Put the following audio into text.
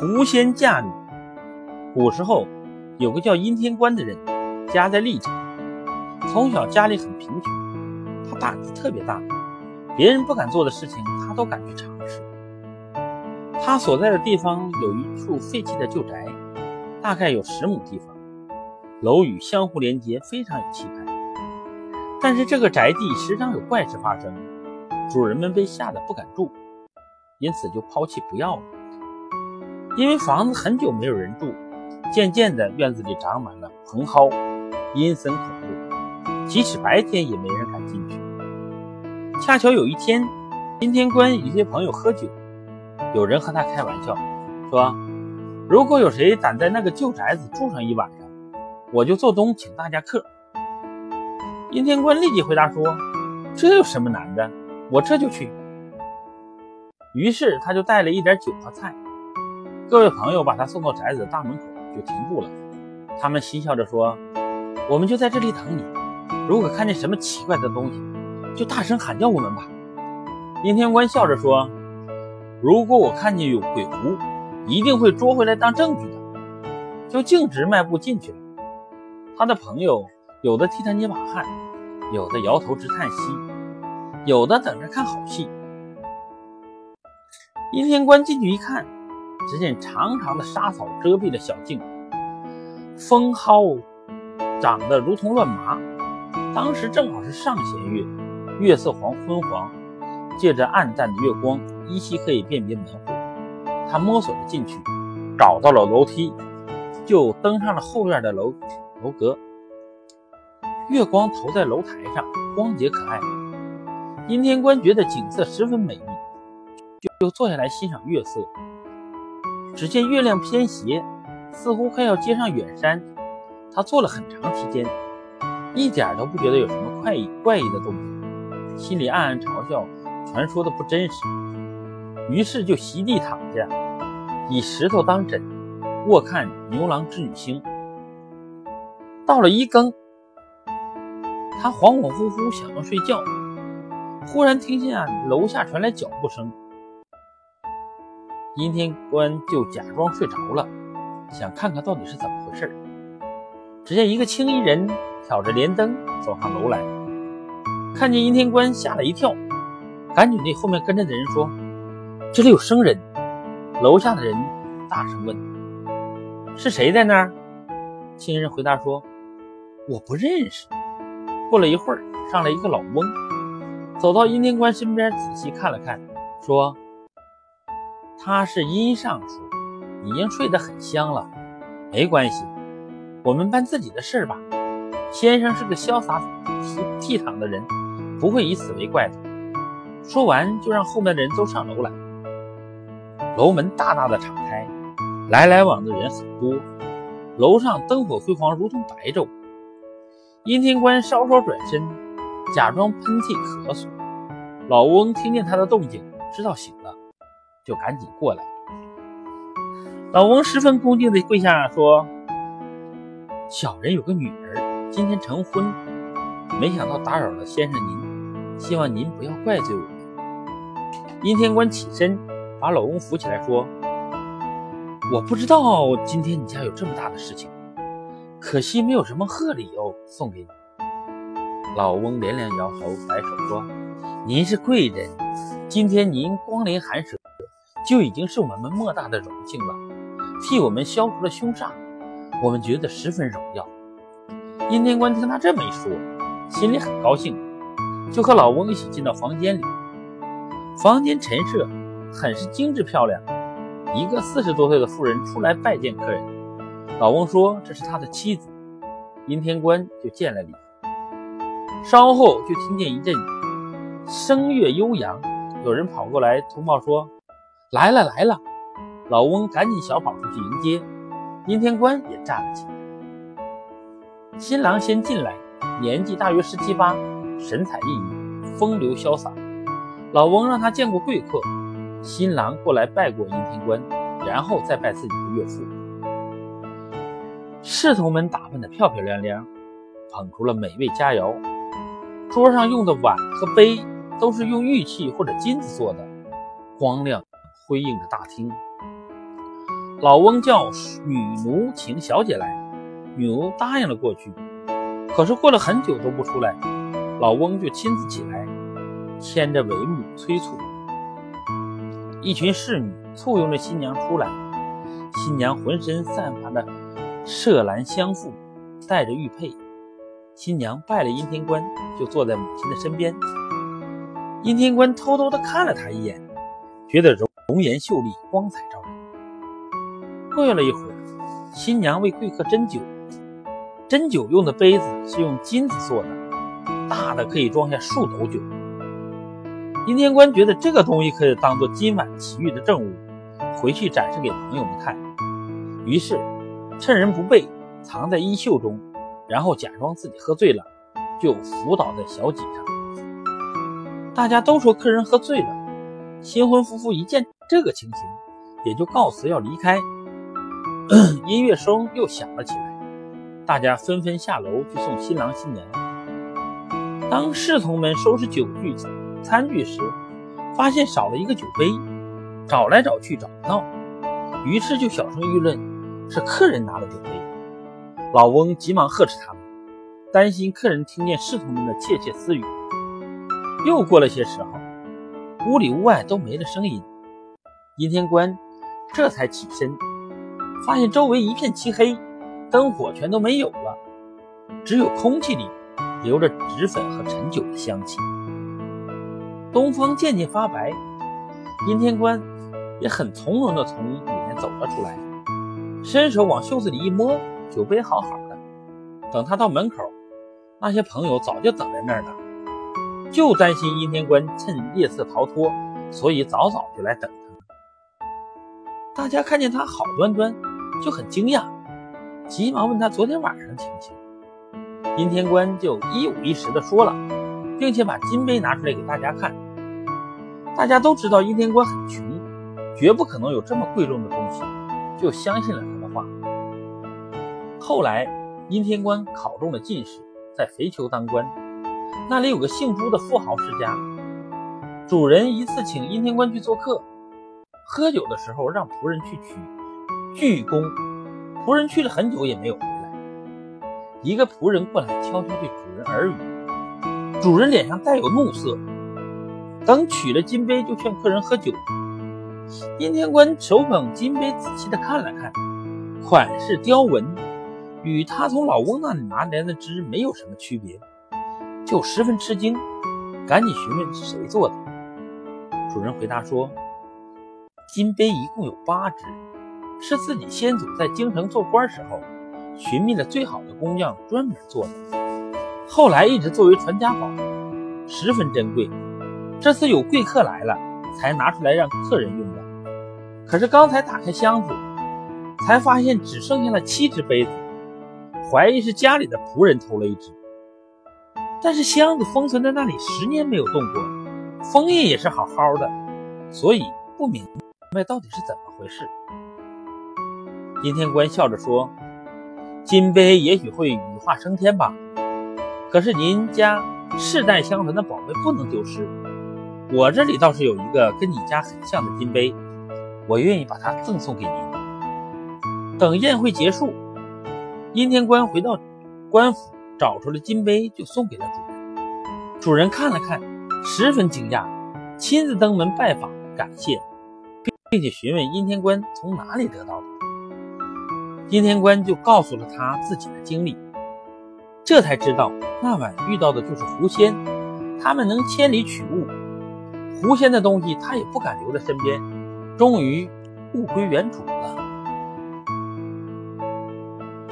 狐仙嫁女。古时候有个叫阴天官的人，家在丽江，从小家里很贫穷，他胆子特别大，别人不敢做的事情，他都敢去尝试。他所在的地方有一处废弃的旧宅，大概有十亩地方，楼宇相互连接，非常有气派。但是这个宅地时常有怪事发生，主人们被吓得不敢住，因此就抛弃不要了。因为房子很久没有人住，渐渐的院子里长满了蓬蒿，阴森恐怖，即使白天也没人敢进去。恰巧有一天，阴天官与一些朋友喝酒，有人和他开玩笑说：“如果有谁敢在那个旧宅子住上一晚上，我就做东请大家客。”阴天官立即回答说：“这有什么难的？我这就去。”于是他就带了一点酒和菜。各位朋友把他送到宅子的大门口就停步了，他们嬉笑着说：“我们就在这里等你，如果看见什么奇怪的东西，就大声喊叫我们吧。”阴天官笑着说：“如果我看见有鬼狐，一定会捉回来当证据的。”就径直迈步进去了。他的朋友有的替他捏把汗，有的摇头直叹息，有的等着看好戏。阴天官进去一看。只见长长的沙草遮蔽了小径，风蒿长得如同乱麻。当时正好是上弦月，月色黄昏黄，借着暗淡的月光，依稀可以辨别门户。他摸索着进去，找到了楼梯，就登上了后院的楼楼阁。月光投在楼台上，光洁可爱。阴天官觉得景色十分美丽，就坐下来欣赏月色。只见月亮偏斜，似乎快要接上远山。他坐了很长时间，一点都不觉得有什么怪异怪异的动静，心里暗暗嘲笑传说的不真实。于是就席地躺下，以石头当枕，卧看牛郎织女星。到了一更，他恍恍惚惚想要睡觉，忽然听见楼下传来脚步声。阴天官就假装睡着了，想看看到底是怎么回事。只见一个青衣人挑着莲灯走上楼来，看见阴天官吓了一跳，赶紧对后面跟着的人说：“这里有生人。”楼下的人大声问：“是谁在那儿？”青衣人回答说：“我不认识。”过了一会儿，上来一个老翁，走到阴天官身边，仔细看了看，说。他是殷尚书，已经睡得很香了。没关系，我们办自己的事儿吧。先生是个潇洒倜傥的人，不会以此为怪的。说完，就让后面的人都上楼来。楼门大大的敞开，来来往的人很多。楼上灯火辉煌，如同白昼。阴天官稍稍转身，假装喷嚏咳嗽。老翁听见他的动静，知道醒了。就赶紧过来。老翁十分恭敬地跪下说：“小人有个女儿，今天成婚，没想到打扰了先生您，希望您不要怪罪我们。”阴天官起身把老翁扶起来说：“我不知道今天你家有这么大的事情，可惜没有什么贺礼哦，送给你。”老翁连连摇头，摆手说：“您是贵人，今天您光临寒舍。”就已经是我们莫大的荣幸了，替我们消除了凶煞，我们觉得十分荣耀。阴天官听他这么一说，心里很高兴，就和老翁一起进到房间里。房间陈设很是精致漂亮，一个四十多岁的妇人出来拜见客人。老翁说这是他的妻子，阴天官就见了礼。稍后就听见一阵声乐悠扬，有人跑过来通报说。来了来了，老翁赶紧小跑出去迎接，阴天官也站了起来。新郎先进来，年纪大约十七八，神采奕奕，风流潇洒。老翁让他见过贵客，新郎过来拜过阴天官，然后再拜自己的岳父。侍从们打扮得漂漂亮亮，捧出了美味佳肴，桌上用的碗和杯都是用玉器或者金子做的，光亮。辉映着大厅，老翁叫女奴请小姐来，女奴答应了过去。可是过了很久都不出来，老翁就亲自起来，牵着帷幕催促。一群侍女簇拥着新娘出来，新娘浑身散发着麝兰香馥，带着玉佩。新娘拜了阴天官，就坐在母亲的身边。阴天官偷偷地看了她一眼，觉得容容颜秀丽，光彩照人。过了一会儿，新娘为贵客斟酒。斟酒用的杯子是用金子做的，大的可以装下数斗酒。阴天官觉得这个东西可以当做今晚奇遇的证物，回去展示给朋友们看。于是趁人不备，藏在衣袖中，然后假装自己喝醉了，就伏倒在小几上。大家都说客人喝醉了。新婚夫妇一见这个情形，也就告辞要离开。音乐声又响了起来，大家纷纷下楼去送新郎新娘。当侍从们收拾酒具、餐具时，发现少了一个酒杯，找来找去找不到，于是就小声议论是客人拿了酒杯。老翁急忙呵斥他们，担心客人听见侍从们的窃窃私语。又过了些时候，屋里屋外都没了声音，阴天官这才起身。发现周围一片漆黑，灯火全都没有了，只有空气里留着纸粉和陈酒的香气。东方渐渐发白，阴天官也很从容地从里面走了出来，伸手往袖子里一摸，酒杯好好的。等他到门口，那些朋友早就等在那儿了，就担心阴天官趁夜色逃脱，所以早早就来等他。大家看见他好端端。就很惊讶，急忙问他昨天晚上的情形。阴天官就一五一十的说了，并且把金杯拿出来给大家看。大家都知道阴天官很穷，绝不可能有这么贵重的东西，就相信了他的话。后来，阴天官考中了进士，在肥丘当官。那里有个姓朱的富豪世家，主人一次请阴天官去做客，喝酒的时候让仆人去取。鞠躬，仆人去了很久也没有回来。一个仆人过来，悄悄对主人耳语。主人脸上带有怒色。等取了金杯，就劝客人喝酒。阴天官手捧金杯，仔细的看了看，款式雕纹，与他从老翁那里拿来的汁没有什么区别，就十分吃惊，赶紧询问是谁做的。主人回答说：“金杯一共有八只。”是自己先祖在京城做官时候寻觅了最好的工匠专门做的，后来一直作为传家宝，十分珍贵。这次有贵客来了，才拿出来让客人用的。可是刚才打开箱子，才发现只剩下了七只杯子，怀疑是家里的仆人偷了一只。但是箱子封存在那里十年没有动过，封印也是好好的，所以不明到底是怎么回事。阴天官笑着说：“金杯也许会羽化升天吧，可是您家世代相传的宝贝不能丢失。我这里倒是有一个跟你家很像的金杯，我愿意把它赠送给您。”等宴会结束，阴天官回到官府，找出了金杯，就送给了主人。主人看了看，十分惊讶，亲自登门拜访，感谢，并且询问阴天官从哪里得到的。阴天官就告诉了他自己的经历，这才知道那晚遇到的就是狐仙，他们能千里取物，狐仙的东西他也不敢留在身边，终于物归原主了。